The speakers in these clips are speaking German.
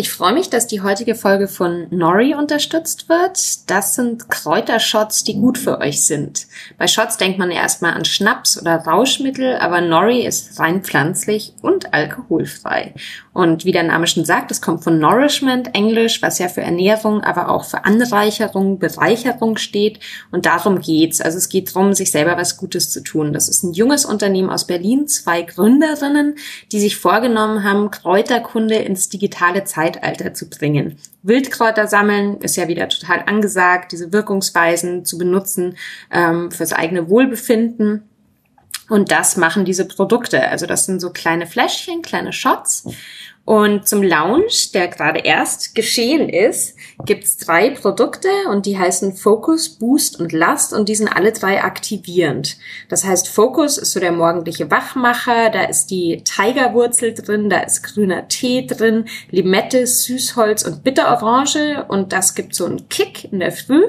Ich freue mich, dass die heutige Folge von Nori unterstützt wird. Das sind Kräutershots, die gut für euch sind. Bei Shots denkt man ja erstmal an Schnaps oder Rauschmittel, aber Nori ist rein pflanzlich und alkoholfrei. Und wie der Name schon sagt, es kommt von Nourishment, Englisch, was ja für Ernährung, aber auch für Anreicherung, Bereicherung steht. Und darum geht's. Also es geht darum, sich selber was Gutes zu tun. Das ist ein junges Unternehmen aus Berlin, zwei Gründerinnen, die sich vorgenommen haben, Kräuterkunde ins digitale Zeitalter Zeitalter zu bringen. Wildkräuter sammeln ist ja wieder total angesagt, diese Wirkungsweisen zu benutzen ähm, fürs eigene Wohlbefinden. Und das machen diese Produkte. Also das sind so kleine Fläschchen, kleine Shots. Und zum Launch, der gerade erst geschehen ist, gibt's drei Produkte und die heißen Focus, Boost und Last und die sind alle drei aktivierend. Das heißt, Focus ist so der morgendliche Wachmacher, da ist die Tigerwurzel drin, da ist grüner Tee drin, Limette, Süßholz und Bitterorange und das gibt so einen Kick in der Früh.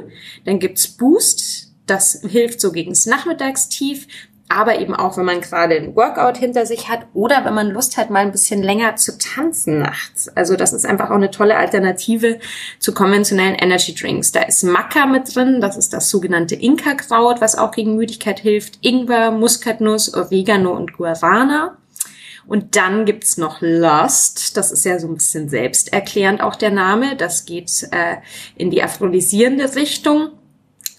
Dann gibt's Boost, das hilft so gegens Nachmittagstief aber eben auch, wenn man gerade ein Workout hinter sich hat oder wenn man Lust hat, mal ein bisschen länger zu tanzen nachts. Also das ist einfach auch eine tolle Alternative zu konventionellen Energy Drinks. Da ist Maca mit drin, das ist das sogenannte Inka-Kraut, was auch gegen Müdigkeit hilft, Ingwer, Muskatnuss, Oregano und Guarana. Und dann gibt's noch Lust, das ist ja so ein bisschen selbsterklärend auch der Name, das geht äh, in die aphrodisierende Richtung.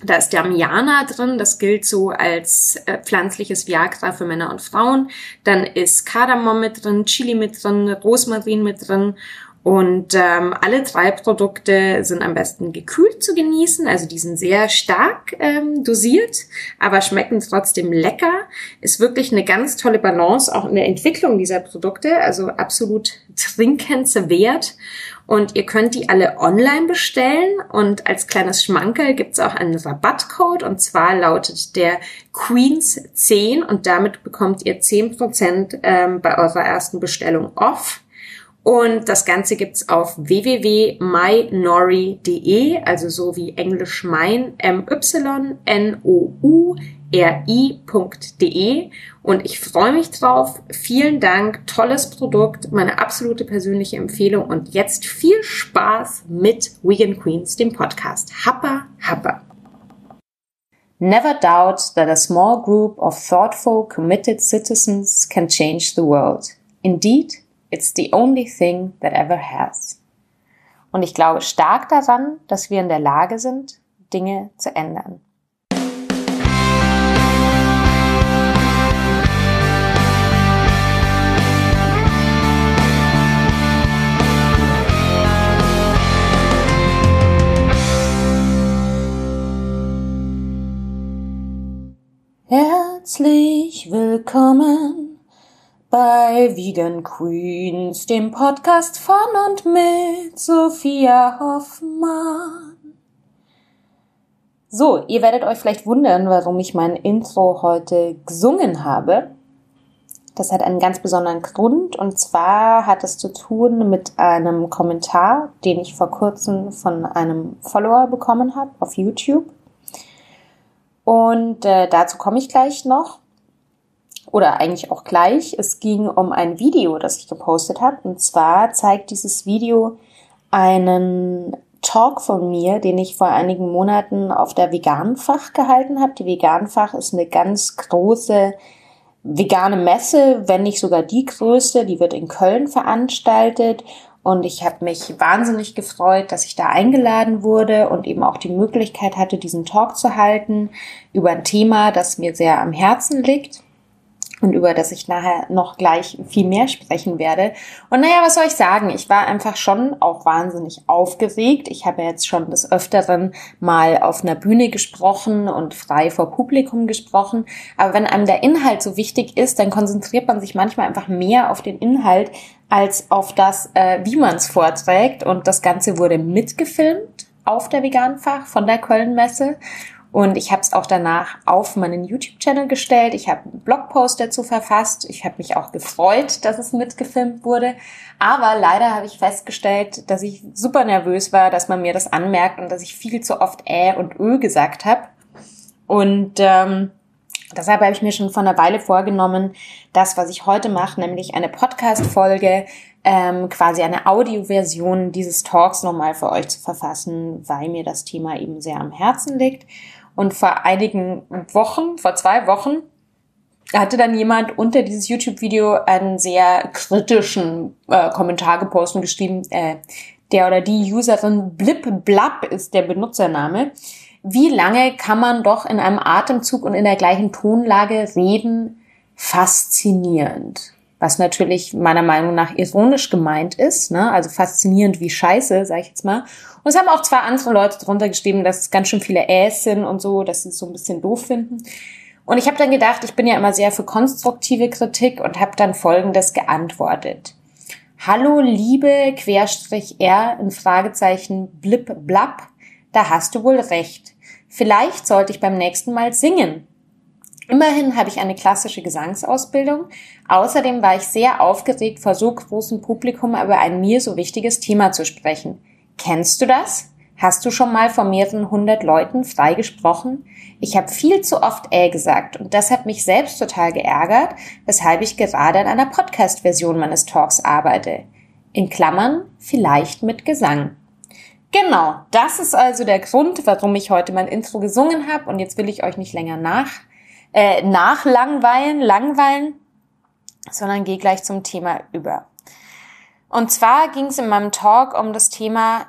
Da ist Damiana drin, das gilt so als äh, pflanzliches Viagra für Männer und Frauen. Dann ist Kardamom mit drin, Chili mit drin, Rosmarin mit drin. Und ähm, alle drei Produkte sind am besten gekühlt zu genießen, also die sind sehr stark ähm, dosiert, aber schmecken trotzdem lecker. Ist wirklich eine ganz tolle Balance auch in der Entwicklung dieser Produkte, also absolut trinkenswert. Und ihr könnt die alle online bestellen. Und als kleines Schmankerl gibt's auch einen Rabattcode. Und zwar lautet der Queens 10 und damit bekommt ihr 10% ähm, bei eurer ersten Bestellung off. Und das Ganze gibt's auf www.mynori.de, also so wie Englisch mein, M-Y-N-O-U-R-I.de. Und ich freue mich drauf. Vielen Dank. Tolles Produkt. Meine absolute persönliche Empfehlung. Und jetzt viel Spaß mit Vegan Queens, dem Podcast. Happa, happa. Never doubt that a small group of thoughtful, committed citizens can change the world. Indeed, It's the only thing that ever has. Und ich glaube stark daran, dass wir in der Lage sind, Dinge zu ändern. Herzlich willkommen bei Vegan Queens, dem Podcast von und mit Sophia Hoffmann. So, ihr werdet euch vielleicht wundern, warum ich mein Intro heute gesungen habe. Das hat einen ganz besonderen Grund und zwar hat es zu tun mit einem Kommentar, den ich vor kurzem von einem Follower bekommen habe auf YouTube. Und äh, dazu komme ich gleich noch oder eigentlich auch gleich. Es ging um ein Video, das ich gepostet habe. Und zwar zeigt dieses Video einen Talk von mir, den ich vor einigen Monaten auf der Veganfach gehalten habe. Die Veganfach ist eine ganz große vegane Messe, wenn nicht sogar die größte. Die wird in Köln veranstaltet. Und ich habe mich wahnsinnig gefreut, dass ich da eingeladen wurde und eben auch die Möglichkeit hatte, diesen Talk zu halten über ein Thema, das mir sehr am Herzen liegt und über das ich nachher noch gleich viel mehr sprechen werde. Und naja, was soll ich sagen? Ich war einfach schon auch wahnsinnig aufgeregt. Ich habe jetzt schon des Öfteren mal auf einer Bühne gesprochen und frei vor Publikum gesprochen. Aber wenn einem der Inhalt so wichtig ist, dann konzentriert man sich manchmal einfach mehr auf den Inhalt als auf das, äh, wie man es vorträgt. Und das Ganze wurde mitgefilmt auf der Veganfach von der Köln-Messe. Und ich habe es auch danach auf meinen YouTube-Channel gestellt. Ich habe einen Blogpost dazu verfasst. Ich habe mich auch gefreut, dass es mitgefilmt wurde. Aber leider habe ich festgestellt, dass ich super nervös war, dass man mir das anmerkt und dass ich viel zu oft Ä und Ö gesagt habe. Und ähm, deshalb habe ich mir schon vor einer Weile vorgenommen, das, was ich heute mache, nämlich eine Podcast-Folge ähm, quasi eine Audioversion dieses Talks nochmal für euch zu verfassen, weil mir das Thema eben sehr am Herzen liegt. Und vor einigen Wochen, vor zwei Wochen, hatte dann jemand unter dieses YouTube-Video einen sehr kritischen äh, Kommentar gepostet und geschrieben, äh, der oder die Userin Blip Blab ist der Benutzername. Wie lange kann man doch in einem Atemzug und in der gleichen Tonlage reden? Faszinierend. Was natürlich meiner Meinung nach ironisch gemeint ist, ne? also faszinierend wie scheiße, sag ich jetzt mal. Und es haben auch zwei andere Leute drunter geschrieben, dass es ganz schön viele Äs sind und so, dass sie es so ein bisschen doof finden. Und ich habe dann gedacht, ich bin ja immer sehr für konstruktive Kritik und habe dann Folgendes geantwortet. Hallo liebe Querstrich R in Fragezeichen blip blab, da hast du wohl recht. Vielleicht sollte ich beim nächsten Mal singen. Immerhin habe ich eine klassische Gesangsausbildung. Außerdem war ich sehr aufgeregt, vor so großem Publikum über ein mir so wichtiges Thema zu sprechen. Kennst du das? Hast du schon mal vor mehreren hundert Leuten frei gesprochen? Ich habe viel zu oft äh gesagt und das hat mich selbst total geärgert, weshalb ich gerade an einer Podcast-Version meines Talks arbeite. In Klammern vielleicht mit Gesang. Genau, das ist also der Grund, warum ich heute mein Intro gesungen habe und jetzt will ich euch nicht länger nach äh, nachlangweilen, langweilen, sondern gehe gleich zum Thema über. Und zwar ging es in meinem Talk um das Thema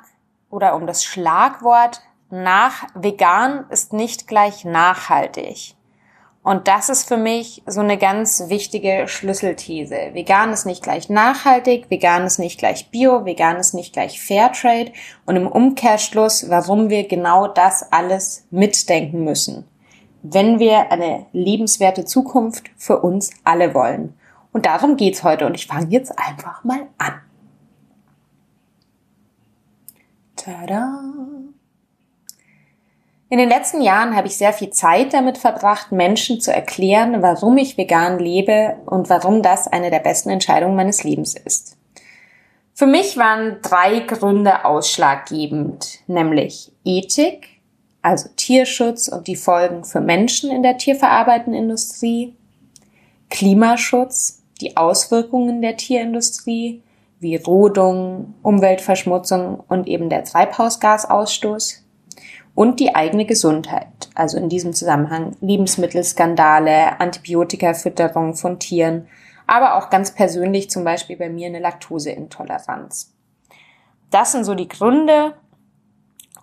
oder um das Schlagwort nach vegan ist nicht gleich nachhaltig. Und das ist für mich so eine ganz wichtige Schlüsselthese. Vegan ist nicht gleich nachhaltig, vegan ist nicht gleich bio, vegan ist nicht gleich Fairtrade und im Umkehrschluss, warum wir genau das alles mitdenken müssen, wenn wir eine lebenswerte Zukunft für uns alle wollen. Und darum geht's heute und ich fange jetzt einfach mal an. Tada! In den letzten Jahren habe ich sehr viel Zeit damit verbracht, Menschen zu erklären, warum ich vegan lebe und warum das eine der besten Entscheidungen meines Lebens ist. Für mich waren drei Gründe ausschlaggebend, nämlich Ethik, also Tierschutz und die Folgen für Menschen in der tierverarbeitenden Industrie, Klimaschutz, die Auswirkungen der Tierindustrie wie Rodung, Umweltverschmutzung und eben der Treibhausgasausstoß und die eigene Gesundheit, also in diesem Zusammenhang Lebensmittelskandale, Antibiotikafütterung von Tieren, aber auch ganz persönlich zum Beispiel bei mir eine Laktoseintoleranz. Das sind so die Gründe,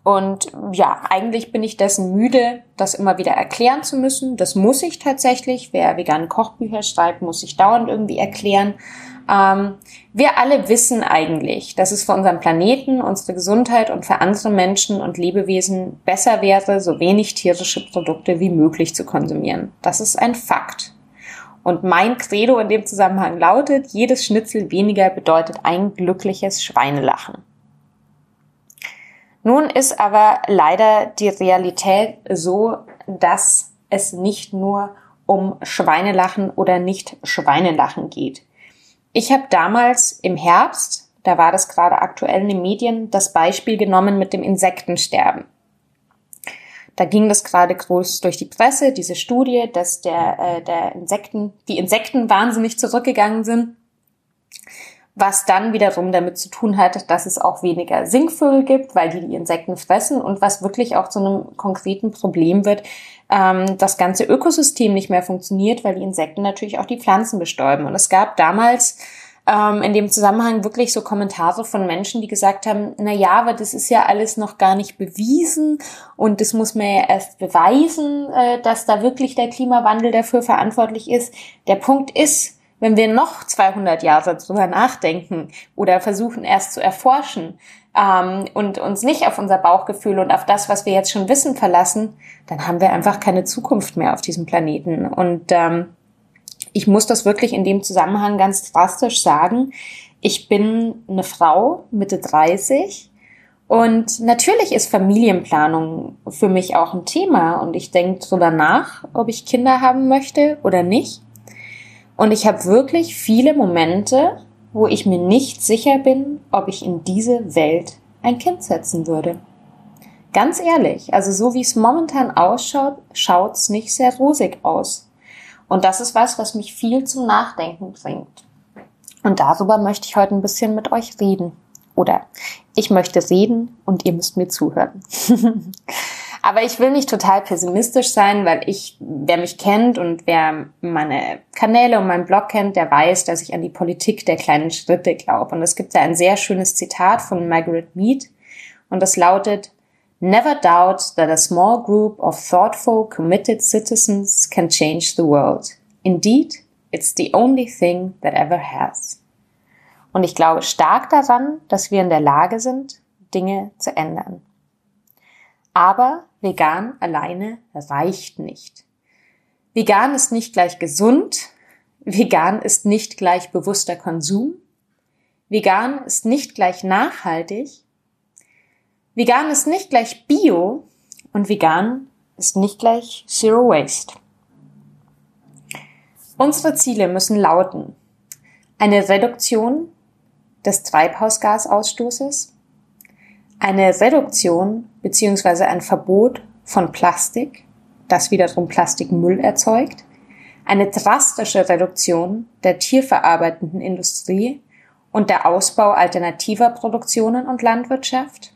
und ja, eigentlich bin ich dessen müde, das immer wieder erklären zu müssen. Das muss ich tatsächlich. Wer vegane Kochbücher schreibt, muss sich dauernd irgendwie erklären. Ähm, wir alle wissen eigentlich, dass es für unseren Planeten, unsere Gesundheit und für andere Menschen und Lebewesen besser wäre, so wenig tierische Produkte wie möglich zu konsumieren. Das ist ein Fakt. Und mein Credo in dem Zusammenhang lautet, jedes Schnitzel weniger bedeutet ein glückliches Schweinelachen. Nun ist aber leider die Realität so, dass es nicht nur um Schweinelachen oder nicht Schweinelachen geht. Ich habe damals im Herbst, da war das gerade aktuell in den Medien, das Beispiel genommen mit dem Insektensterben. Da ging das gerade groß durch die Presse, diese Studie, dass der, äh, der Insekten, die Insekten wahnsinnig zurückgegangen sind was dann wiederum damit zu tun hat, dass es auch weniger Singvögel gibt, weil die die Insekten fressen und was wirklich auch zu einem konkreten Problem wird, ähm, das ganze Ökosystem nicht mehr funktioniert, weil die Insekten natürlich auch die Pflanzen bestäuben. Und es gab damals ähm, in dem Zusammenhang wirklich so Kommentare von Menschen, die gesagt haben, na ja, aber das ist ja alles noch gar nicht bewiesen und das muss man ja erst beweisen, äh, dass da wirklich der Klimawandel dafür verantwortlich ist. Der Punkt ist, wenn wir noch 200 Jahre drüber nachdenken oder versuchen erst zu erforschen ähm, und uns nicht auf unser Bauchgefühl und auf das, was wir jetzt schon wissen, verlassen, dann haben wir einfach keine Zukunft mehr auf diesem Planeten. Und ähm, ich muss das wirklich in dem Zusammenhang ganz drastisch sagen. Ich bin eine Frau, Mitte 30. Und natürlich ist Familienplanung für mich auch ein Thema und ich denke drüber nach, ob ich Kinder haben möchte oder nicht. Und ich habe wirklich viele Momente, wo ich mir nicht sicher bin, ob ich in diese Welt ein Kind setzen würde. Ganz ehrlich, also so wie es momentan ausschaut, schaut's nicht sehr rosig aus. Und das ist was, was mich viel zum Nachdenken bringt. Und darüber möchte ich heute ein bisschen mit euch reden. Oder ich möchte reden und ihr müsst mir zuhören. Aber ich will nicht total pessimistisch sein, weil ich, wer mich kennt und wer meine Kanäle und meinen Blog kennt, der weiß, dass ich an die Politik der kleinen Schritte glaube. Und es gibt da ein sehr schönes Zitat von Margaret Mead und das lautet, Never doubt that a small group of thoughtful, committed citizens can change the world. Indeed, it's the only thing that ever has. Und ich glaube stark daran, dass wir in der Lage sind, Dinge zu ändern. Aber vegan alleine reicht nicht. Vegan ist nicht gleich gesund. Vegan ist nicht gleich bewusster Konsum. Vegan ist nicht gleich nachhaltig. Vegan ist nicht gleich Bio und vegan ist nicht gleich Zero Waste. Unsere Ziele müssen lauten eine Reduktion des Treibhausgasausstoßes, eine Reduktion bzw. ein Verbot von Plastik, das wiederum Plastikmüll erzeugt, eine drastische Reduktion der tierverarbeitenden Industrie und der Ausbau alternativer Produktionen und Landwirtschaft,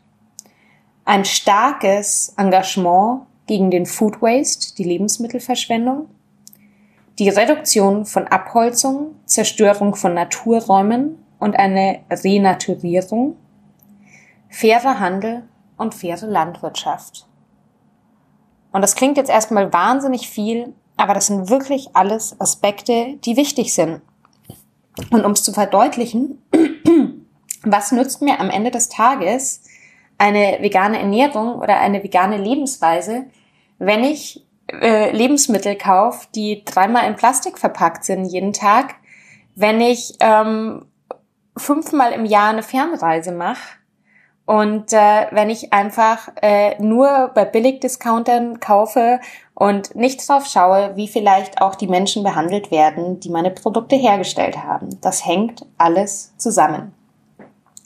ein starkes Engagement gegen den Food Waste, die Lebensmittelverschwendung, die Reduktion von Abholzung, Zerstörung von Naturräumen und eine Renaturierung, fairer Handel und faire Landwirtschaft. Und das klingt jetzt erstmal wahnsinnig viel, aber das sind wirklich alles Aspekte, die wichtig sind. Und um es zu verdeutlichen, was nützt mir am Ende des Tages eine vegane Ernährung oder eine vegane Lebensweise, wenn ich äh, Lebensmittel kaufe, die dreimal in Plastik verpackt sind jeden Tag, wenn ich ähm, fünfmal im Jahr eine Fernreise mache und äh, wenn ich einfach äh, nur bei Billigdiscountern kaufe und nicht drauf schaue, wie vielleicht auch die Menschen behandelt werden, die meine Produkte hergestellt haben. Das hängt alles zusammen.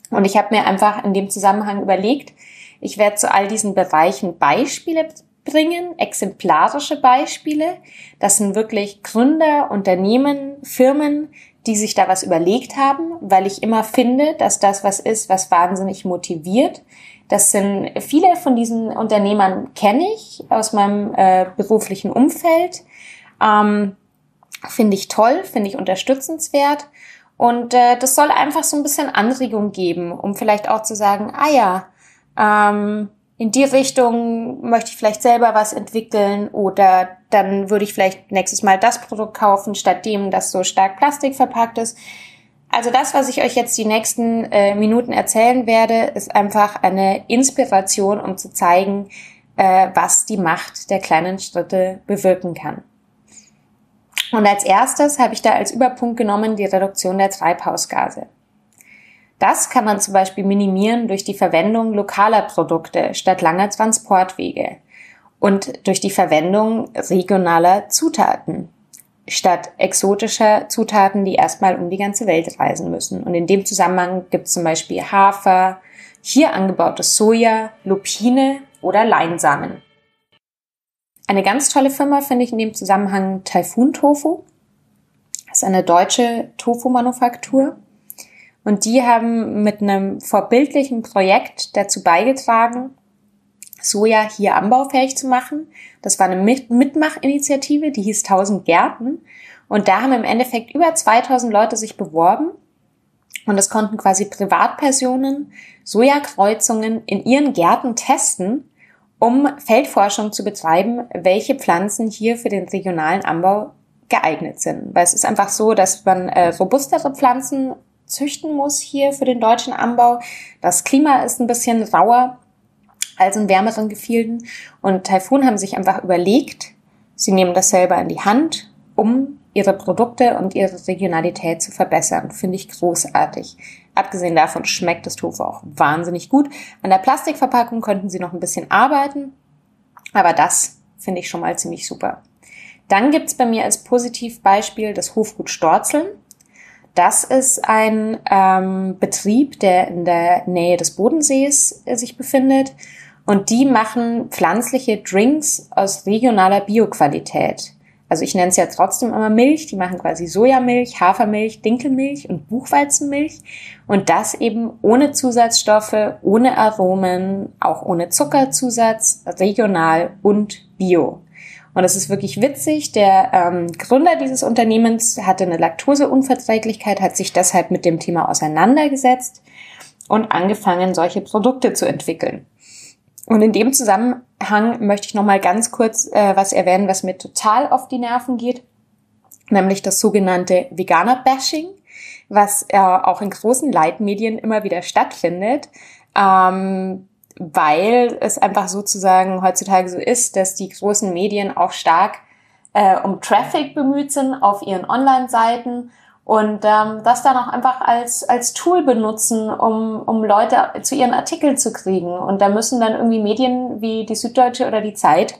Und ich habe mir einfach in dem Zusammenhang überlegt, ich werde zu all diesen Bereichen Beispiele bringen, exemplarische Beispiele. Das sind wirklich Gründer, Unternehmen, Firmen, die sich da was überlegt haben, weil ich immer finde, dass das was ist, was wahnsinnig motiviert. Das sind viele von diesen Unternehmern kenne ich aus meinem äh, beruflichen Umfeld. Ähm, finde ich toll, finde ich unterstützenswert. Und äh, das soll einfach so ein bisschen Anregung geben, um vielleicht auch zu sagen, ah ja, ähm, in die Richtung möchte ich vielleicht selber was entwickeln oder dann würde ich vielleicht nächstes Mal das Produkt kaufen, statt dem, das so stark Plastik verpackt ist. Also das, was ich euch jetzt die nächsten äh, Minuten erzählen werde, ist einfach eine Inspiration, um zu zeigen, äh, was die Macht der kleinen Schritte bewirken kann. Und als erstes habe ich da als Überpunkt genommen die Reduktion der Treibhausgase. Das kann man zum Beispiel minimieren durch die Verwendung lokaler Produkte statt langer Transportwege und durch die Verwendung regionaler Zutaten statt exotischer Zutaten, die erstmal um die ganze Welt reisen müssen. Und in dem Zusammenhang gibt es zum Beispiel Hafer, hier angebautes Soja, Lupine oder Leinsamen. Eine ganz tolle Firma finde ich in dem Zusammenhang Typhoon Tofu. Das ist eine deutsche Tofu-Manufaktur. Und die haben mit einem vorbildlichen Projekt dazu beigetragen, Soja hier anbaufähig zu machen. Das war eine Mitmachinitiative, die hieß 1000 Gärten. Und da haben im Endeffekt über 2000 Leute sich beworben. Und es konnten quasi Privatpersonen Sojakreuzungen in ihren Gärten testen um Feldforschung zu betreiben, welche Pflanzen hier für den regionalen Anbau geeignet sind. Weil es ist einfach so, dass man äh, robustere Pflanzen züchten muss hier für den deutschen Anbau. Das Klima ist ein bisschen rauer als in wärmeren Gefilden. Und Taifun haben sich einfach überlegt, sie nehmen das selber in die Hand, um ihre Produkte und ihre Regionalität zu verbessern. Finde ich großartig. Abgesehen davon schmeckt das Tofu auch wahnsinnig gut. An der Plastikverpackung könnten sie noch ein bisschen arbeiten, aber das finde ich schon mal ziemlich super. Dann gibt's bei mir als Positivbeispiel das Hofgut Storzeln. Das ist ein ähm, Betrieb, der in der Nähe des Bodensees äh, sich befindet. Und die machen pflanzliche Drinks aus regionaler Bioqualität. also ich nenne es ja trotzdem immer Milch, die machen quasi Sojamilch, Hafermilch, Dinkelmilch und Buchweizenmilch und das eben ohne Zusatzstoffe, ohne Aromen, auch ohne Zuckerzusatz, regional und bio. Und es ist wirklich witzig. Der ähm, Gründer dieses Unternehmens hatte eine Laktoseunverträglichkeit, hat sich deshalb mit dem Thema auseinandergesetzt und angefangen, solche Produkte zu entwickeln. Und in dem Zusammenhang möchte ich noch mal ganz kurz äh, was erwähnen, was mir total auf die Nerven geht, nämlich das sogenannte Veganer-Bashing, was äh, auch in großen Leitmedien immer wieder stattfindet. Ähm, weil es einfach sozusagen heutzutage so ist, dass die großen Medien auch stark äh, um Traffic bemüht sind auf ihren Online-Seiten und ähm, das dann auch einfach als, als Tool benutzen, um, um Leute zu ihren Artikeln zu kriegen. Und da müssen dann irgendwie Medien wie die Süddeutsche oder die Zeit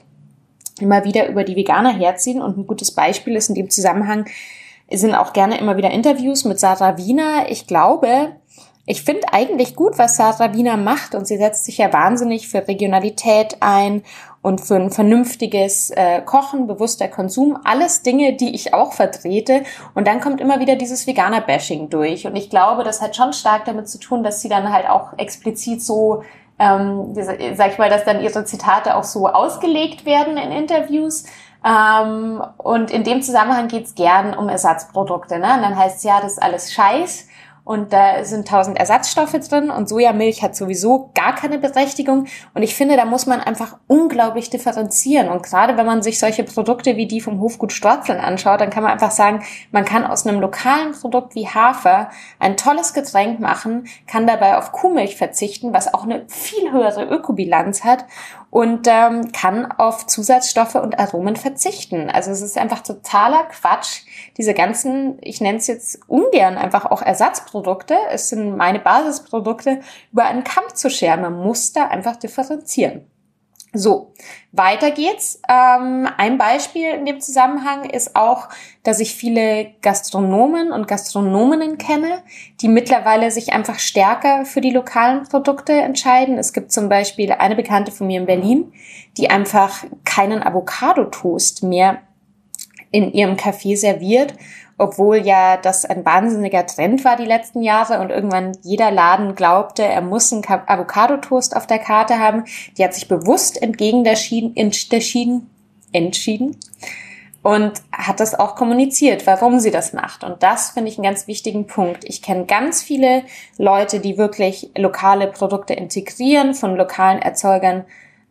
immer wieder über die Veganer herziehen. Und ein gutes Beispiel ist in dem Zusammenhang, sind auch gerne immer wieder Interviews mit Sarah Wiener. Ich glaube, ich finde eigentlich gut, was Sarah Wiener macht und sie setzt sich ja wahnsinnig für Regionalität ein und für ein vernünftiges äh, Kochen, bewusster Konsum, alles Dinge, die ich auch vertrete. Und dann kommt immer wieder dieses Veganer-Bashing durch. Und ich glaube, das hat schon stark damit zu tun, dass sie dann halt auch explizit so ähm, sag ich mal, dass dann ihre Zitate auch so ausgelegt werden in Interviews. Ähm, und in dem Zusammenhang geht's gern um Ersatzprodukte. Ne? Und dann heißt es ja, das ist alles Scheiß und da sind tausend Ersatzstoffe drin und Sojamilch hat sowieso gar keine Berechtigung. Und ich finde, da muss man einfach unglaublich differenzieren. Und gerade wenn man sich solche Produkte wie die vom Hofgut Storzeln anschaut, dann kann man einfach sagen, man kann aus einem lokalen Produkt wie Hafer ein tolles Getränk machen, kann dabei auf Kuhmilch verzichten, was auch eine viel höhere Ökobilanz hat und ähm, kann auf Zusatzstoffe und Aromen verzichten. Also es ist einfach totaler Quatsch, diese ganzen, ich nenne es jetzt ungern einfach auch Ersatzprodukte, es sind meine Basisprodukte, über einen Kamm zu scheren. Man muss da einfach differenzieren. So, weiter geht's. Ähm, ein Beispiel in dem Zusammenhang ist auch, dass ich viele Gastronomen und Gastronominnen kenne, die mittlerweile sich einfach stärker für die lokalen Produkte entscheiden. Es gibt zum Beispiel eine Bekannte von mir in Berlin, die einfach keinen Avocado-Toast mehr in ihrem Café serviert obwohl ja das ein wahnsinniger Trend war die letzten Jahre und irgendwann jeder Laden glaubte, er muss einen Avocado-Toast auf der Karte haben. Die hat sich bewusst entgegen der Schieden, entschieden, entschieden und hat das auch kommuniziert, warum sie das macht. Und das finde ich einen ganz wichtigen Punkt. Ich kenne ganz viele Leute, die wirklich lokale Produkte integrieren, von lokalen Erzeugern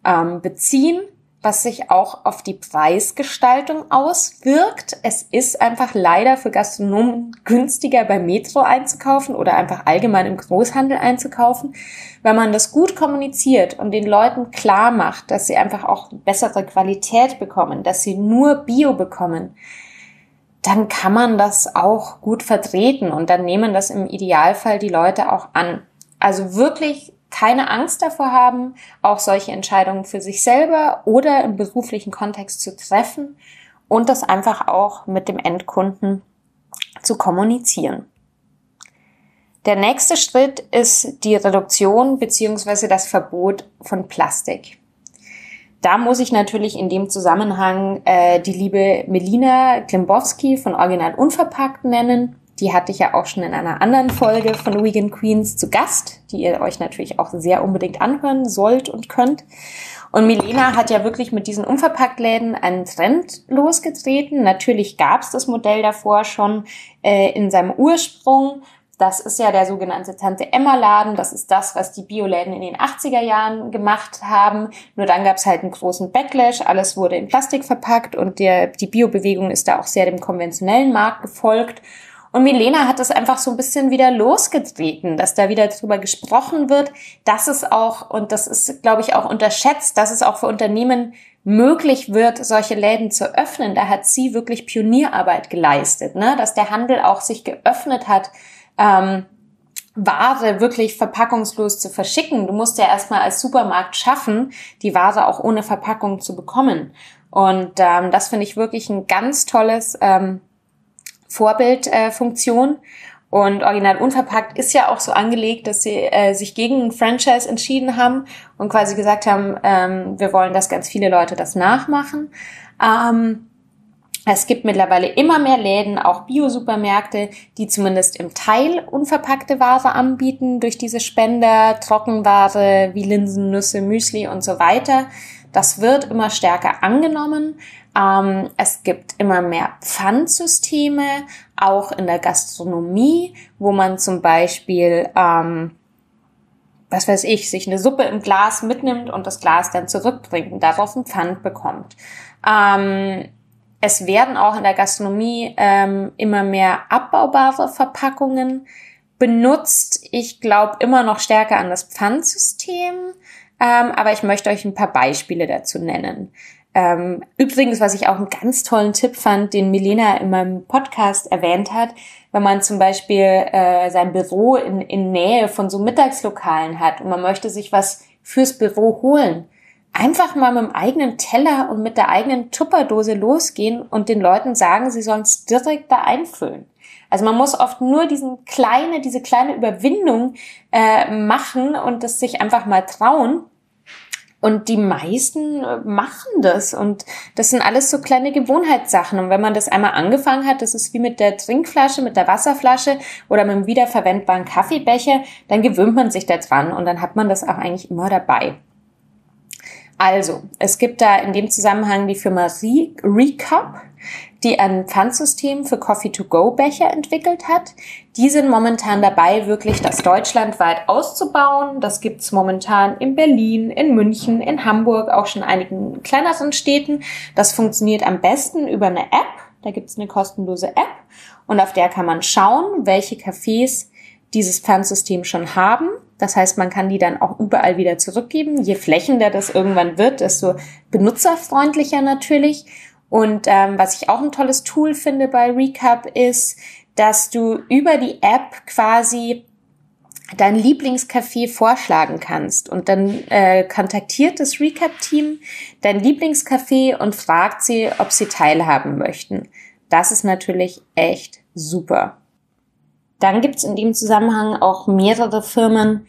ähm, beziehen was sich auch auf die Preisgestaltung auswirkt. Es ist einfach leider für Gastronomen günstiger bei Metro einzukaufen oder einfach allgemein im Großhandel einzukaufen. Wenn man das gut kommuniziert und den Leuten klar macht, dass sie einfach auch bessere Qualität bekommen, dass sie nur Bio bekommen, dann kann man das auch gut vertreten und dann nehmen das im Idealfall die Leute auch an. Also wirklich keine Angst davor haben, auch solche Entscheidungen für sich selber oder im beruflichen Kontext zu treffen und das einfach auch mit dem Endkunden zu kommunizieren. Der nächste Schritt ist die Reduktion beziehungsweise das Verbot von Plastik. Da muss ich natürlich in dem Zusammenhang äh, die liebe Melina Klimbowski von Original Unverpackt nennen. Die hatte ich ja auch schon in einer anderen Folge von Vegan Queens zu Gast, die ihr euch natürlich auch sehr unbedingt anhören sollt und könnt. Und Milena hat ja wirklich mit diesen Unverpacktläden einen Trend losgetreten. Natürlich gab es das Modell davor schon äh, in seinem Ursprung. Das ist ja der sogenannte Tante Emma Laden. Das ist das, was die Bioläden in den 80er Jahren gemacht haben. Nur dann gab es halt einen großen Backlash. Alles wurde in Plastik verpackt und der, die Biobewegung ist da auch sehr dem konventionellen Markt gefolgt. Und Milena hat es einfach so ein bisschen wieder losgetreten, dass da wieder drüber gesprochen wird, dass es auch, und das ist, glaube ich, auch unterschätzt, dass es auch für Unternehmen möglich wird, solche Läden zu öffnen. Da hat sie wirklich Pionierarbeit geleistet, ne? dass der Handel auch sich geöffnet hat, ähm, Ware wirklich verpackungslos zu verschicken. Du musst ja erstmal als Supermarkt schaffen, die Ware auch ohne Verpackung zu bekommen. Und ähm, das finde ich wirklich ein ganz tolles ähm, Vorbildfunktion. Und Original Unverpackt ist ja auch so angelegt, dass sie äh, sich gegen ein Franchise entschieden haben und quasi gesagt haben, ähm, wir wollen, dass ganz viele Leute das nachmachen. Ähm, Es gibt mittlerweile immer mehr Läden, auch Bio-Supermärkte, die zumindest im Teil unverpackte Ware anbieten durch diese Spender, Trockenware wie Linsen, Nüsse, Müsli und so weiter. Das wird immer stärker angenommen. Ähm, es gibt immer mehr Pfandsysteme, auch in der Gastronomie, wo man zum Beispiel, ähm, was weiß ich, sich eine Suppe im Glas mitnimmt und das Glas dann zurückbringt und darauf ein Pfand bekommt. Ähm, es werden auch in der Gastronomie ähm, immer mehr abbaubare Verpackungen benutzt. Ich glaube immer noch stärker an das Pfandsystem, ähm, aber ich möchte euch ein paar Beispiele dazu nennen. Ähm, übrigens, was ich auch einen ganz tollen Tipp fand, den Milena in meinem Podcast erwähnt hat, wenn man zum Beispiel äh, sein Büro in, in Nähe von so Mittagslokalen hat und man möchte sich was fürs Büro holen, einfach mal mit dem eigenen Teller und mit der eigenen Tupperdose losgehen und den Leuten sagen, sie sollen es direkt da einfüllen. Also man muss oft nur diesen kleine, diese kleine Überwindung äh, machen und das sich einfach mal trauen. Und die meisten äh, machen das. Und das sind alles so kleine Gewohnheitssachen. Und wenn man das einmal angefangen hat, das ist wie mit der Trinkflasche, mit der Wasserflasche oder mit dem wiederverwendbaren Kaffeebecher, dann gewöhnt man sich da dran und dann hat man das auch eigentlich immer dabei. Also, es gibt da in dem Zusammenhang die Firma Re die ein Pfandsystem für Coffee-to-Go-Becher entwickelt hat. Die sind momentan dabei, wirklich das deutschlandweit auszubauen. Das gibt's momentan in Berlin, in München, in Hamburg, auch schon einigen kleineren Städten. Das funktioniert am besten über eine App. Da gibt's eine kostenlose App und auf der kann man schauen, welche Cafés dieses Pfandsystem schon haben. Das heißt, man kann die dann auch überall wieder zurückgeben. Je flächender das irgendwann wird, desto benutzerfreundlicher natürlich. Und ähm, was ich auch ein tolles Tool finde bei Recap ist, dass du über die App quasi dein Lieblingscafé vorschlagen kannst. Und dann äh, kontaktiert das Recap-Team dein Lieblingscafé und fragt sie, ob sie teilhaben möchten. Das ist natürlich echt super. Dann gibt es in dem Zusammenhang auch mehrere Firmen,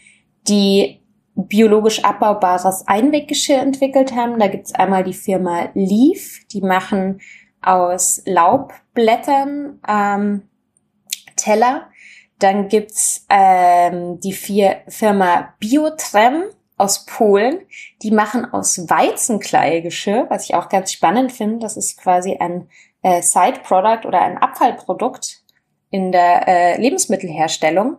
die biologisch abbaubares Einweggeschirr entwickelt haben. Da gibt es einmal die Firma Leaf, die machen aus Laubblättern ähm, Teller. Dann gibt's ähm, die vier Firma Biotrem aus Polen. Die machen aus Weizenkleiegeschirr, was ich auch ganz spannend finde. Das ist quasi ein äh, Side-Product oder ein Abfallprodukt in der äh, Lebensmittelherstellung.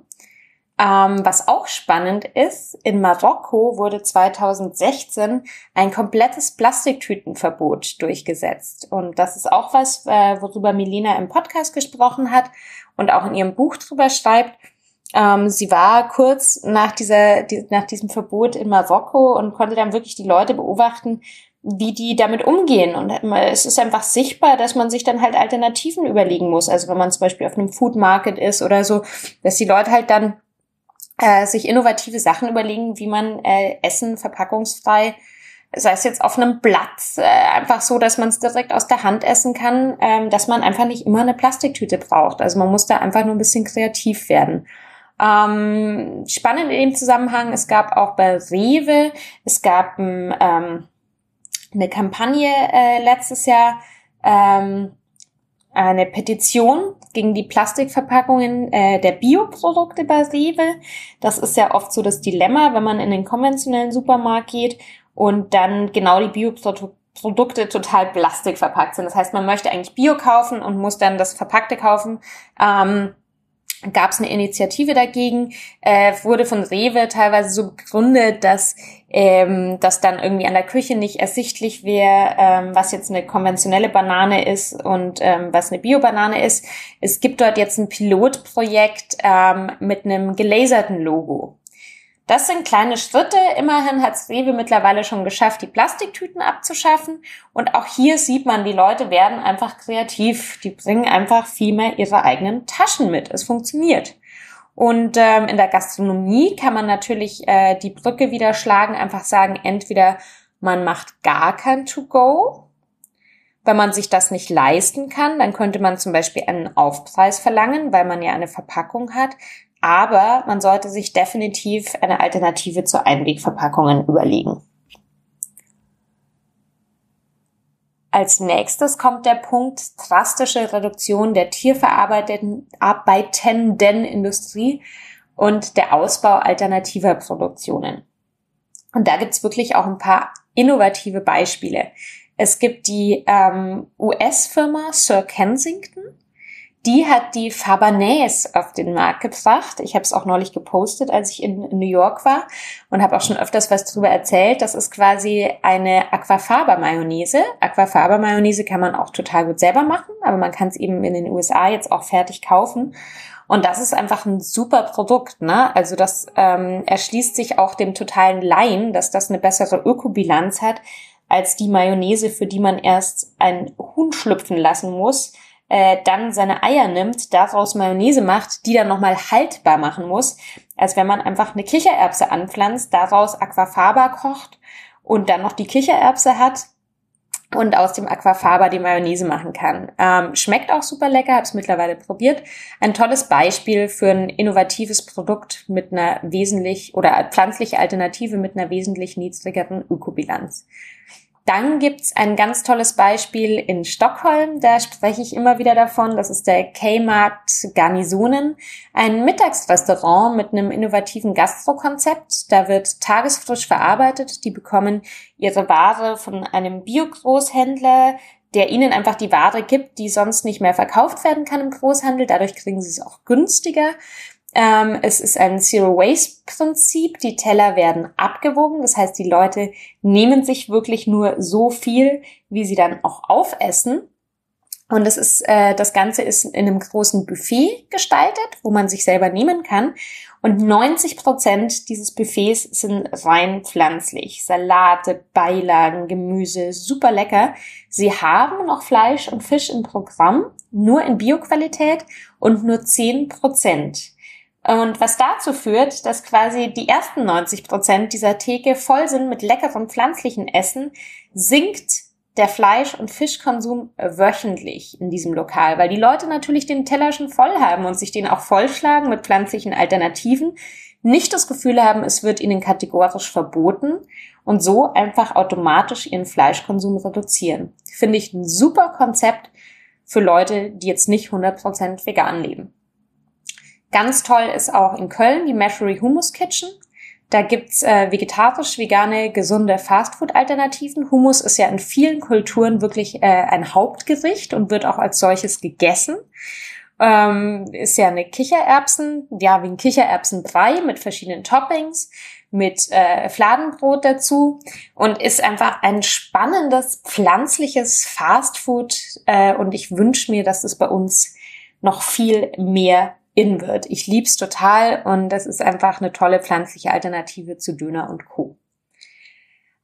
Ähm, was auch spannend ist, in Marokko wurde 2016 ein komplettes Plastiktütenverbot durchgesetzt. Und das ist auch was, äh, worüber Milena im Podcast gesprochen hat und auch in ihrem Buch drüber schreibt. Ähm, sie war kurz nach dieser, die, nach diesem Verbot in Marokko und konnte dann wirklich die Leute beobachten, wie die damit umgehen. Und es ist einfach sichtbar, dass man sich dann halt Alternativen überlegen muss. Also wenn man zum Beispiel auf einem Food Market ist oder so, dass die Leute halt dann äh, sich innovative Sachen überlegen, wie man äh, Essen verpackungsfrei, sei es jetzt auf einem Blatt, äh, einfach so, dass man es direkt aus der Hand essen kann, ähm, dass man einfach nicht immer eine Plastiktüte braucht. Also man muss da einfach nur ein bisschen kreativ werden. Ähm, spannend in dem Zusammenhang, es gab auch bei Rewe, es gab ähm, eine Kampagne äh, letztes Jahr, ähm, eine Petition gegen die Plastikverpackungen äh, der Bioprodukte bei Rewe. Das ist ja oft so das Dilemma, wenn man in den konventionellen Supermarkt geht und dann genau die Bioprodukte total plastikverpackt sind. Das heißt, man möchte eigentlich Bio kaufen und muss dann das Verpackte kaufen. Ähm, gab es eine Initiative dagegen, äh, wurde von Rewe teilweise so begründet, dass ähm, das dann irgendwie an der Küche nicht ersichtlich wäre, ähm, was jetzt eine konventionelle Banane ist und ähm, was eine Bio-Banane ist. Es gibt dort jetzt ein Pilotprojekt ähm, mit einem gelaserten Logo. Das sind kleine Schritte. Immerhin hat Rewe mittlerweile schon geschafft, die Plastiktüten abzuschaffen. Und auch hier sieht man, die Leute werden einfach kreativ. Die bringen einfach viel mehr ihre eigenen Taschen mit. Es funktioniert. Und ähm, in der Gastronomie kann man natürlich äh, die Brücke wieder schlagen, einfach sagen, entweder man macht gar kein To-Go. Wenn man sich das nicht leisten kann, dann könnte man zum Beispiel einen Aufpreis verlangen, weil man ja eine Verpackung hat. Aber man sollte sich definitiv eine Alternative zu Einwegverpackungen überlegen. Als nächstes kommt der Punkt drastische Reduktion der tierverarbeitenden Industrie und der Ausbau alternativer Produktionen. Und da gibt's wirklich auch ein paar innovative Beispiele. Es gibt die ähm, US-Firma Sir Kensington. Die hat die Fabernaise auf den Markt gebracht. Ich habe es auch neulich gepostet, als ich in, in New York war und habe auch schon öfters was darüber erzählt. Das ist quasi eine Aquafaba-Mayonnaise. Aquafaba-Mayonnaise kann man auch total gut selber machen, aber man kann es eben in den USA jetzt auch fertig kaufen. Und das ist einfach ein super Produkt, ne? Also das ähm, erschließt sich auch dem totalen Laien, dass das eine bessere Ökobilanz hat als die Mayonnaise, für die man erst ein Huhn schlüpfen lassen muss, äh, dann seine Eier nimmt, daraus Mayonnaise macht, die dann nochmal haltbar machen muss, als wenn man einfach eine Kichererbse anpflanzt, daraus Aquafaba kocht und dann noch die Kichererbse hat, und aus dem Aquafaba die Mayonnaise machen kann. Ähm, schmeckt auch super lecker, habe es mittlerweile probiert. Ein tolles Beispiel für ein innovatives Produkt mit einer wesentlich oder pflanzliche Alternative mit einer wesentlich niedrigeren Ökobilanz. Dann gibt's ein ganz tolles Beispiel in Stockholm, da spreche ich immer wieder davon. Das ist der K-Markt Garnisonen, ein Mittagsrestaurant mit einem innovativen Gastrokonzept. Da wird tagesfrisch verarbeitet. Die bekommen ihre Ware von einem Bio-Großhändler, der ihnen einfach die Ware gibt, die sonst nicht mehr verkauft werden kann im Großhandel. Dadurch kriegen sie es auch günstiger. Ähm, es ist ein Zero-Waste-Prinzip. Die Teller werden abgewogen. Das heißt, die Leute nehmen sich wirklich nur so viel, wie sie dann auch aufessen. Und das ist, äh, das Ganze ist in einem großen Buffet gestaltet, wo man sich selber nehmen kann. Und 90 Prozent dieses Buffets sind rein pflanzlich. Salate, Beilagen, Gemüse, super lecker. Sie haben noch Fleisch und Fisch im Programm, nur in Bioqualität und nur 10 Prozent. Und was dazu führt, dass quasi die ersten 90 Prozent dieser Theke voll sind mit leckerem pflanzlichen Essen, sinkt der Fleisch- und Fischkonsum wöchentlich in diesem Lokal, weil die Leute natürlich den Teller schon voll haben und sich den auch vollschlagen mit pflanzlichen Alternativen, nicht das Gefühl haben, es wird ihnen kategorisch verboten und so einfach automatisch ihren Fleischkonsum reduzieren. Finde ich ein super Konzept für Leute, die jetzt nicht 100% vegan leben. Ganz toll ist auch in Köln die Mashery Hummus Kitchen. Da gibt's äh, vegetarisch-vegane, gesunde Fastfood-Alternativen. Hummus ist ja in vielen Kulturen wirklich äh, ein Hauptgericht und wird auch als solches gegessen. Ähm, ist ja eine Kichererbsen, ja wie ein Kichererbsenbrei mit verschiedenen Toppings, mit äh, Fladenbrot dazu und ist einfach ein spannendes pflanzliches Fastfood. Äh, und ich wünsche mir, dass es bei uns noch viel mehr in wird. Ich lieb's total und das ist einfach eine tolle pflanzliche Alternative zu Döner und Co.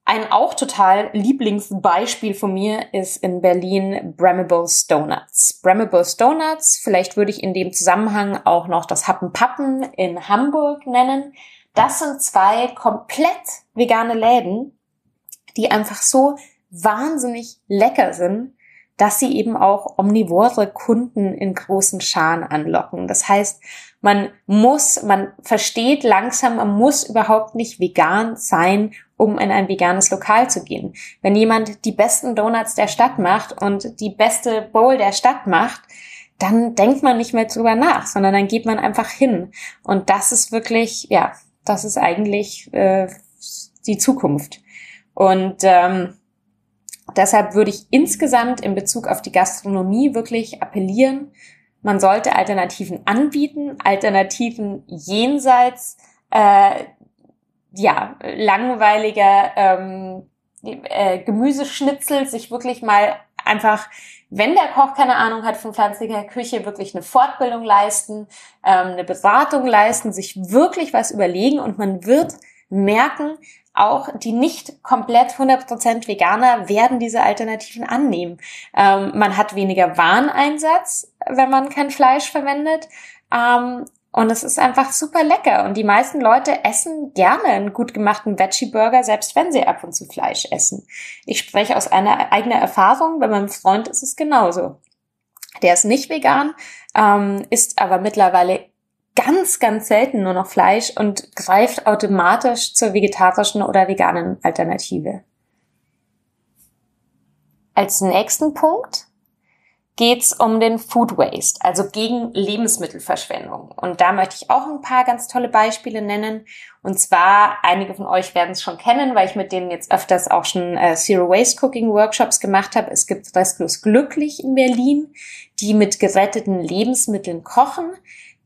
Ein auch total Lieblingsbeispiel von mir ist in Berlin Bramables Donuts. Bramables Donuts, vielleicht würde ich in dem Zusammenhang auch noch das Happen Pappen in Hamburg nennen. Das sind zwei komplett vegane Läden, die einfach so wahnsinnig lecker sind dass sie eben auch omnivore Kunden in großen Scharen anlocken. Das heißt, man muss, man versteht langsam, man muss überhaupt nicht vegan sein, um in ein veganes Lokal zu gehen. Wenn jemand die besten Donuts der Stadt macht und die beste Bowl der Stadt macht, dann denkt man nicht mehr drüber nach, sondern dann geht man einfach hin. Und das ist wirklich, ja, das ist eigentlich äh, die Zukunft. Und ähm, Deshalb würde ich insgesamt in Bezug auf die Gastronomie wirklich appellieren, man sollte Alternativen anbieten, Alternativen jenseits äh, ja langweiliger ähm, äh, Gemüseschnitzel, sich wirklich mal einfach, wenn der Koch keine Ahnung hat von pflanzlicher Küche, wirklich eine Fortbildung leisten, ähm, eine Beratung leisten, sich wirklich was überlegen und man wird merken, auch die nicht komplett 100% Veganer werden diese Alternativen annehmen. Ähm, man hat weniger Wareneinsatz, wenn man kein Fleisch verwendet. Ähm, und es ist einfach super lecker. Und die meisten Leute essen gerne einen gut gemachten Veggie-Burger, selbst wenn sie ab und zu Fleisch essen. Ich spreche aus einer eigenen Erfahrung. Bei meinem Freund ist es genauso. Der ist nicht vegan, ähm, isst aber mittlerweile ganz, ganz selten nur noch Fleisch und greift automatisch zur vegetarischen oder veganen Alternative. Als nächsten Punkt geht's um den Food Waste, also gegen Lebensmittelverschwendung. Und da möchte ich auch ein paar ganz tolle Beispiele nennen. Und zwar, einige von euch werden es schon kennen, weil ich mit denen jetzt öfters auch schon äh, Zero Waste Cooking Workshops gemacht habe. Es gibt Restlos Glücklich in Berlin, die mit geretteten Lebensmitteln kochen.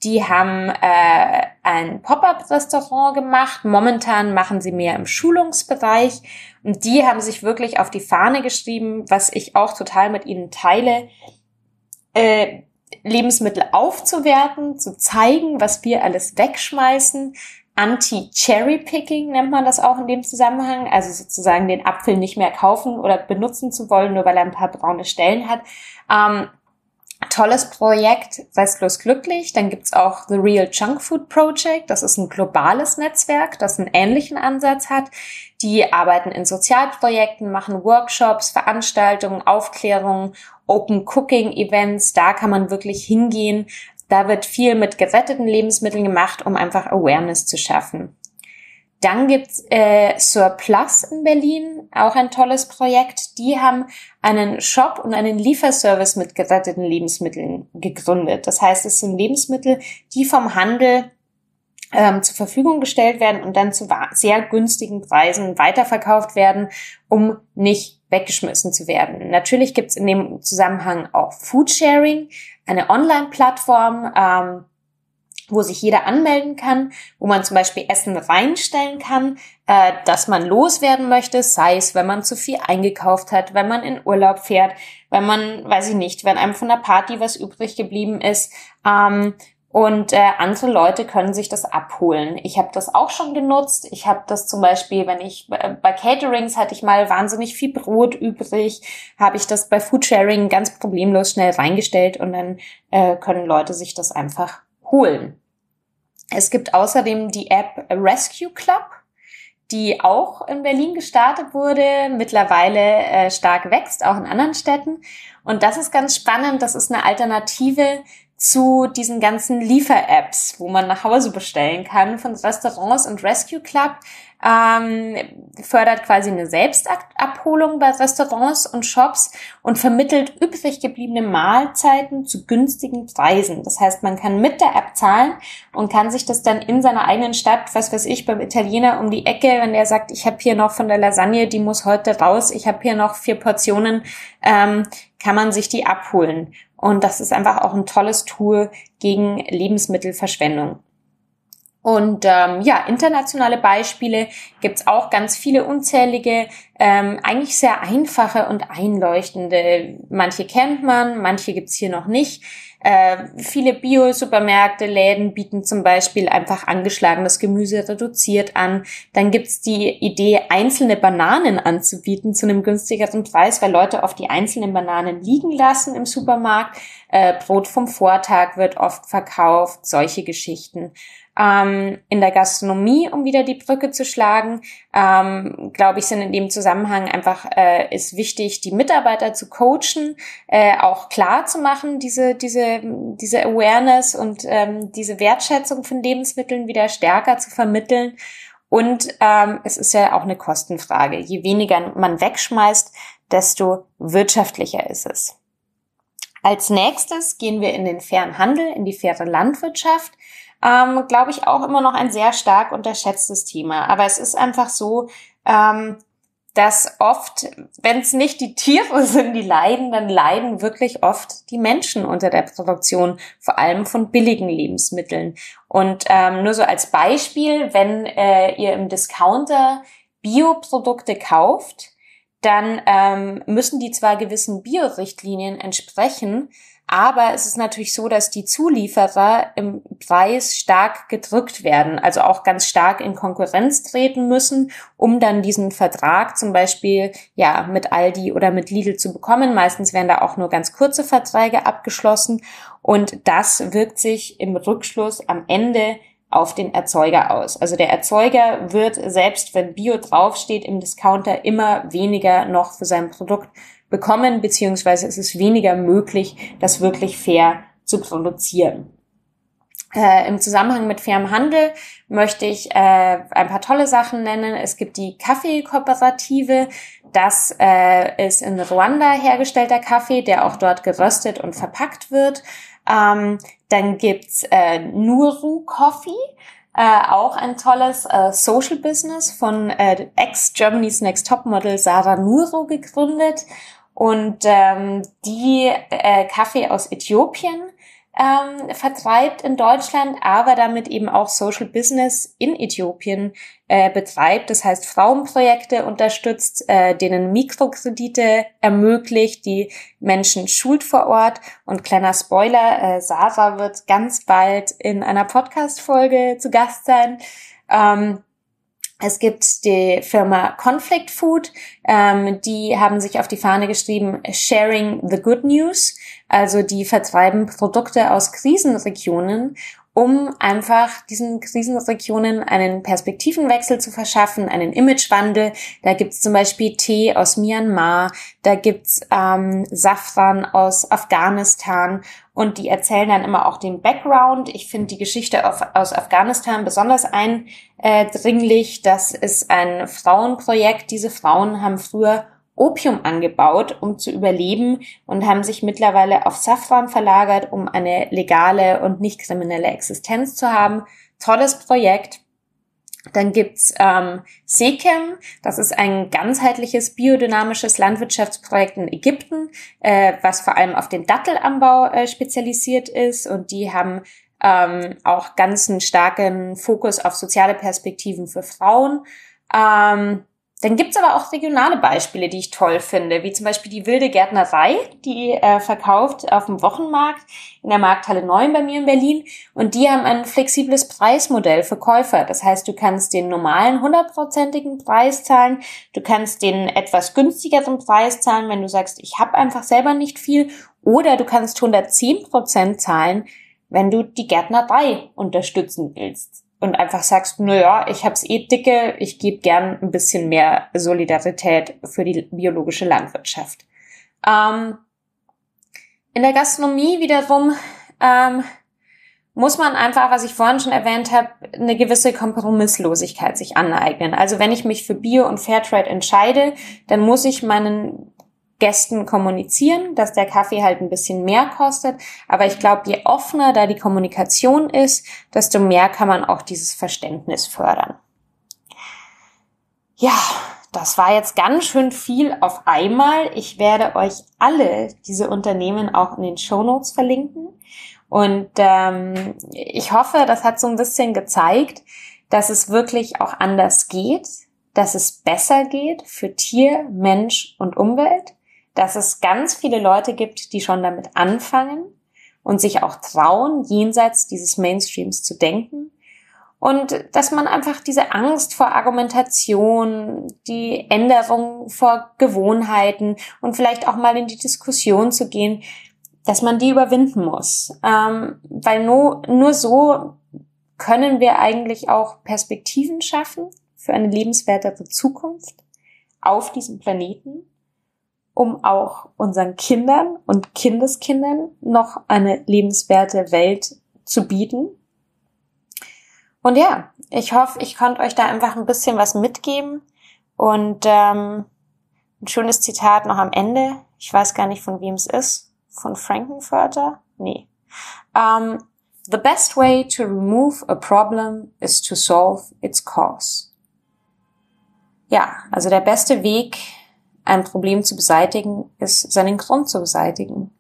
Die haben äh, ein Pop-up-Restaurant gemacht. Momentan machen sie mehr im Schulungsbereich. Und die haben sich wirklich auf die Fahne geschrieben, was ich auch total mit ihnen teile, äh, Lebensmittel aufzuwerten, zu zeigen, was wir alles wegschmeißen. Anti-Cherry-Picking nennt man das auch in dem Zusammenhang, also sozusagen den Apfel nicht mehr kaufen oder benutzen zu wollen, nur weil er ein paar braune Stellen hat. Ähm, tolles Projekt, Restlos Glücklich. Dann gibt's auch The Real Junk Food Project. Das ist ein globales Netzwerk, das einen ähnlichen Ansatz hat. Die arbeiten in Sozialprojekten, machen Workshops, Veranstaltungen, Aufklärungen, Open Cooking Events. Da kann man wirklich hingehen. Da wird viel mit geretteten Lebensmitteln gemacht, um einfach Awareness zu schaffen. Dann gibt's äh, Surplus in Berlin, auch ein tolles Projekt. Die haben einen Shop und einen Lieferservice mit geretteten Lebensmitteln gegründet. Das heißt, es sind Lebensmittel, die vom Handel ähm, zur Verfügung gestellt werden und dann zu sehr günstigen Preisen weiterverkauft werden, um nicht weggeschmissen zu werden. Natürlich gibt's in dem Zusammenhang auch Foodsharing, eine Online-Plattform, ähm, wo sich jeder anmelden kann, wo man zum Beispiel Essen reinstellen kann, äh, dass man loswerden möchte, sei es, wenn man zu viel eingekauft hat, wenn man in Urlaub fährt, wenn man, weiß ich nicht, wenn einem von der Party was übrig geblieben ist. Ähm, und äh, andere Leute können sich das abholen. Ich habe das auch schon genutzt. Ich habe das zum Beispiel, wenn ich äh, bei Caterings hatte ich mal wahnsinnig viel Brot übrig, habe ich das bei Foodsharing ganz problemlos schnell reingestellt und dann äh, können Leute sich das einfach holen. Es gibt außerdem die App Rescue Club, die auch in Berlin gestartet wurde, mittlerweile äh, stark wächst, auch in anderen Städten. Und das ist ganz spannend. Das ist eine Alternative zu diesen ganzen Liefer-Apps, wo man nach Hause bestellen kann von Restaurants und Rescue Club ähm, fördert quasi eine Selbstabholung bei Restaurants und Shops und vermittelt übrig gebliebene Mahlzeiten zu günstigen Preisen. Das heißt, man kann mit der App zahlen und kann sich das dann in seiner eigenen Stadt, was weiß ich, beim Italiener um die Ecke, wenn der sagt, ich habe hier noch von der Lasagne, die muss heute raus, ich habe hier noch vier Portionen, ähm, kann man sich die abholen. Und das ist einfach auch ein tolles Tool gegen Lebensmittelverschwendung. Und ähm, ja, internationale Beispiele gibt's auch ganz viele unzählige, ähm, eigentlich sehr einfache und einleuchtende. Manche kennt man, manche gibt's hier noch nicht. Äh, viele Bio-Supermärkte, Läden bieten zum Beispiel einfach angeschlagenes Gemüse reduziert an. Dann gibt's die Idee, einzelne Bananen anzubieten zu einem günstigeren Preis, weil Leute oft die einzelnen Bananen liegen lassen im Supermarkt. Äh, Brot vom Vortag wird oft verkauft, solche Geschichten ähm, in der Gastronomie, um wieder die Brücke zu schlagen, ähm, glaube ich, sind in dem Zusammenhang einfach äh, ist wichtig, die Mitarbeiter zu coachen, äh, auch klar zu machen, diese diese diese Awareness und ähm, diese Wertschätzung von Lebensmitteln wieder stärker zu vermitteln. Und ähm, es ist ja auch eine Kostenfrage. Je weniger man wegschmeißt, desto wirtschaftlicher ist es. Als nächstes gehen wir in den fairen Handel, in die faire Landwirtschaft ähm, glaube ich, auch immer noch ein sehr stark unterschätztes Thema. Aber es ist einfach so, ähm, dass oft, wenn es nicht die Tiere sind, die leiden, dann leiden wirklich oft die Menschen unter der Produktion, vor allem von billigen Lebensmitteln. Und ähm, nur so als Beispiel, wenn äh, ihr im Discounter Bioprodukte kauft, dann ähm, müssen die zwar gewissen Biorichtlinien entsprechen, aber es ist natürlich so, dass die Zulieferer im Preis stark gedrückt werden, also auch ganz stark in Konkurrenz treten müssen, um dann diesen Vertrag zum Beispiel ja mit Aldi oder mit Lidl zu bekommen. Meistens werden da auch nur ganz kurze Verträge abgeschlossen und das wirkt sich im Rückschluss am Ende auf den Erzeuger aus. Also der Erzeuger wird, selbst wenn Bio draufsteht, im Discounter immer weniger noch für sein Produkt bekommen, beziehungsweise es ist weniger möglich, das wirklich fair zu produzieren. Äh, Im Zusammenhang mit fairem Handel möchte ich äh, ein paar tolle Sachen nennen. Es gibt die Kaffeekooperative. Das äh, ist in Ruanda hergestellter Kaffee, der auch dort geröstet und verpackt wird. Ähm, dann gibt's äh, Nuru Coffee. Äh, auch ein tolles äh, Social Business von äh, ex-Germany's Next Top Model Sarah Nuro gegründet. Und ähm, die äh, Kaffee aus Äthiopien ähm, vertreibt in Deutschland, aber damit eben auch Social Business in Äthiopien äh, betreibt. Das heißt, Frauenprojekte unterstützt, äh, denen Mikrokredite ermöglicht, die Menschen schult vor Ort. Und kleiner Spoiler, äh, Sarah wird ganz bald in einer Podcast-Folge zu Gast sein. Ähm, es gibt die Firma Conflict Food, ähm, die haben sich auf die Fahne geschrieben, Sharing the Good News. Also die vertreiben Produkte aus Krisenregionen um einfach diesen Krisenregionen einen Perspektivenwechsel zu verschaffen, einen Imagewandel. Da gibt's zum Beispiel Tee aus Myanmar, da gibt's ähm, Safran aus Afghanistan und die erzählen dann immer auch den Background. Ich finde die Geschichte auf, aus Afghanistan besonders eindringlich. Das ist ein Frauenprojekt. Diese Frauen haben früher Opium angebaut, um zu überleben und haben sich mittlerweile auf Safran verlagert, um eine legale und nicht kriminelle Existenz zu haben. Tolles Projekt. Dann gibt's ähm, Sekem, das ist ein ganzheitliches biodynamisches Landwirtschaftsprojekt in Ägypten, äh, was vor allem auf den Dattelanbau äh, spezialisiert ist und die haben ähm, auch ganz einen starken Fokus auf soziale Perspektiven für Frauen. Ähm, dann gibt's aber auch regionale Beispiele, die ich toll finde, wie zum Beispiel die Wilde Gärtnerei, die äh, verkauft auf dem Wochenmarkt in der Markthalle 9 bei mir in Berlin. Und die haben ein flexibles Preismodell für Käufer. Das heißt, du kannst den normalen hundertprozentigen Preis zahlen, du kannst den etwas günstigeren Preis zahlen, wenn du sagst, ich habe einfach selber nicht viel, oder du kannst 110 Prozent zahlen, wenn du die Gärtnerei unterstützen willst und einfach sagst, na ja, ich hab's eh dicke, ich gebe gern ein bisschen mehr Solidarität für die biologische Landwirtschaft. Ähm, in der Gastronomie wiederum ähm, muss man einfach, was ich vorhin schon erwähnt habe, eine gewisse Kompromisslosigkeit sich aneignen. Also wenn ich mich für Bio und Fairtrade entscheide, dann muss ich meinen Gästen kommunizieren, dass der Kaffee halt ein bisschen mehr kostet. Aber ich glaube, je offener da die Kommunikation ist, desto mehr kann man auch dieses Verständnis fördern. Ja, das war jetzt ganz schön viel auf einmal. Ich werde euch alle diese Unternehmen auch in den Show Notes verlinken. Und ähm, ich hoffe, das hat so ein bisschen gezeigt, dass es wirklich auch anders geht, dass es besser geht für Tier, Mensch und Umwelt dass es ganz viele Leute gibt, die schon damit anfangen und sich auch trauen, jenseits dieses Mainstreams zu denken. Und dass man einfach diese Angst vor Argumentation, die Änderung vor Gewohnheiten und vielleicht auch mal in die Diskussion zu gehen, dass man die überwinden muss. Ähm, weil nur, nur so können wir eigentlich auch Perspektiven schaffen für eine lebenswertere Zukunft auf diesem Planeten um auch unseren Kindern und Kindeskindern noch eine lebenswerte Welt zu bieten. Und ja, ich hoffe, ich konnte euch da einfach ein bisschen was mitgeben. Und ähm, ein schönes Zitat noch am Ende. Ich weiß gar nicht, von wem es ist. Von Frankenfurter? Nee. Um, the best way to remove a problem is to solve its cause. Ja, also der beste Weg, ein Problem zu beseitigen, ist seinen Grund zu beseitigen.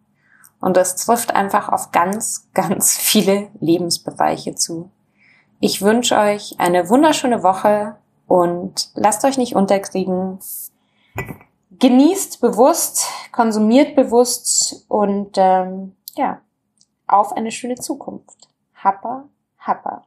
Und das trifft einfach auf ganz, ganz viele Lebensbereiche zu. Ich wünsche euch eine wunderschöne Woche und lasst euch nicht unterkriegen. Genießt bewusst, konsumiert bewusst und ähm, ja, auf eine schöne Zukunft. Happa, happa.